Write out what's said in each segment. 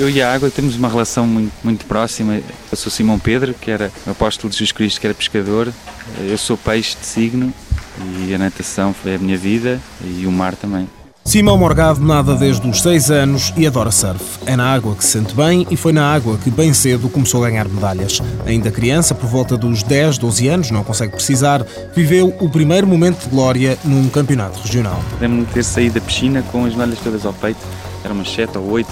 Eu e a água temos uma relação muito, muito próxima. Eu sou Simão Pedro, que era apóstolo de Jesus Cristo, que era pescador. Eu sou peixe de signo e a natação foi a minha vida e o mar também. Simão Morgado nada desde os 6 anos e adora surf. É na água que se sente bem e foi na água que bem cedo começou a ganhar medalhas. Ainda criança, por volta dos 10, 12 anos, não consegue precisar, viveu o primeiro momento de glória num campeonato regional. Lembro-me de ter saído da piscina com as medalhas todas ao peito, eram umas 7 ou 8,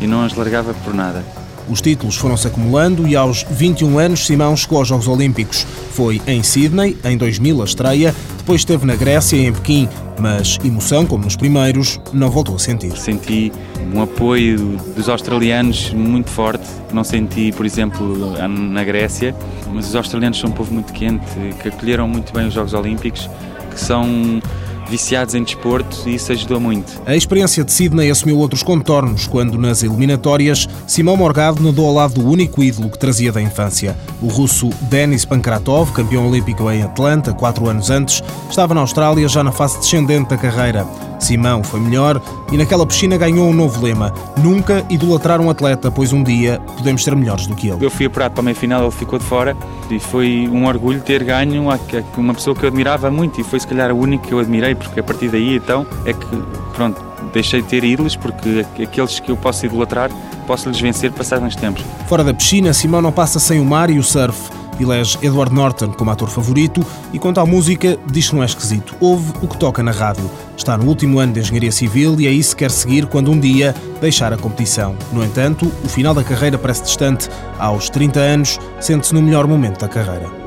e não as largava por nada. Os títulos foram-se acumulando e aos 21 anos Simão chegou aos Jogos Olímpicos. Foi em Sydney, em 2000 a estreia, depois esteve na Grécia e em Pequim, mas emoção, como nos primeiros, não voltou a sentir. Senti um apoio dos australianos muito forte. Não senti, por exemplo, na Grécia, mas os australianos são um povo muito quente, que acolheram muito bem os Jogos Olímpicos, que são viciados em desporto e isso ajudou muito. A experiência de Sydney assumiu outros contornos quando, nas eliminatórias, Simão Morgado nadou ao lado do único ídolo que trazia da infância. O russo Denis Pankratov, campeão olímpico em Atlanta quatro anos antes, estava na Austrália já na fase descendente da carreira. Simão foi melhor e naquela piscina ganhou um novo lema: nunca idolatrar um atleta, pois um dia podemos ser melhores do que ele. Eu fui apurado para a meia final, ele ficou de fora e foi um orgulho ter ganho uma pessoa que eu admirava muito e foi se calhar o único que eu admirei, porque a partir daí então é que pronto, deixei de ter ídolos porque aqueles que eu posso idolatrar posso lhes vencer passados uns tempos. Fora da piscina, Simão não passa sem o mar e o surf elege Edward Norton como ator favorito e, quanto à música, diz que não é esquisito. Ouve o que toca na rádio. Está no último ano de Engenharia Civil e é isso que quer seguir quando um dia deixar a competição. No entanto, o final da carreira parece distante. Aos 30 anos, sente-se no melhor momento da carreira.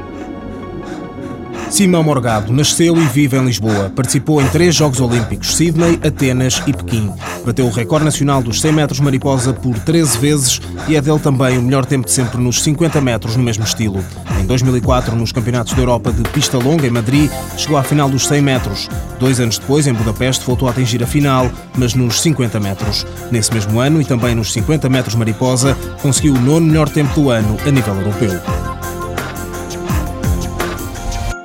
Simão Morgado nasceu e vive em Lisboa. Participou em três Jogos Olímpicos, Sydney, Atenas e Pequim. Bateu o recorde nacional dos 100 metros mariposa por 13 vezes e é dele também o melhor tempo de sempre nos 50 metros no mesmo estilo. Em 2004, nos Campeonatos da Europa de pista longa em Madrid, chegou à final dos 100 metros. Dois anos depois, em Budapeste, voltou a atingir a final, mas nos 50 metros. Nesse mesmo ano e também nos 50 metros mariposa, conseguiu o nono melhor tempo do ano a nível europeu.